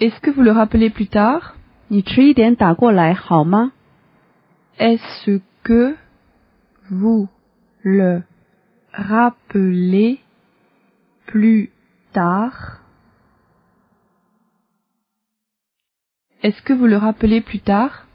Est-ce que vous le rappelez plus tard? que vous le rappelez plus tard? Est-ce que vous le rappelez plus tard?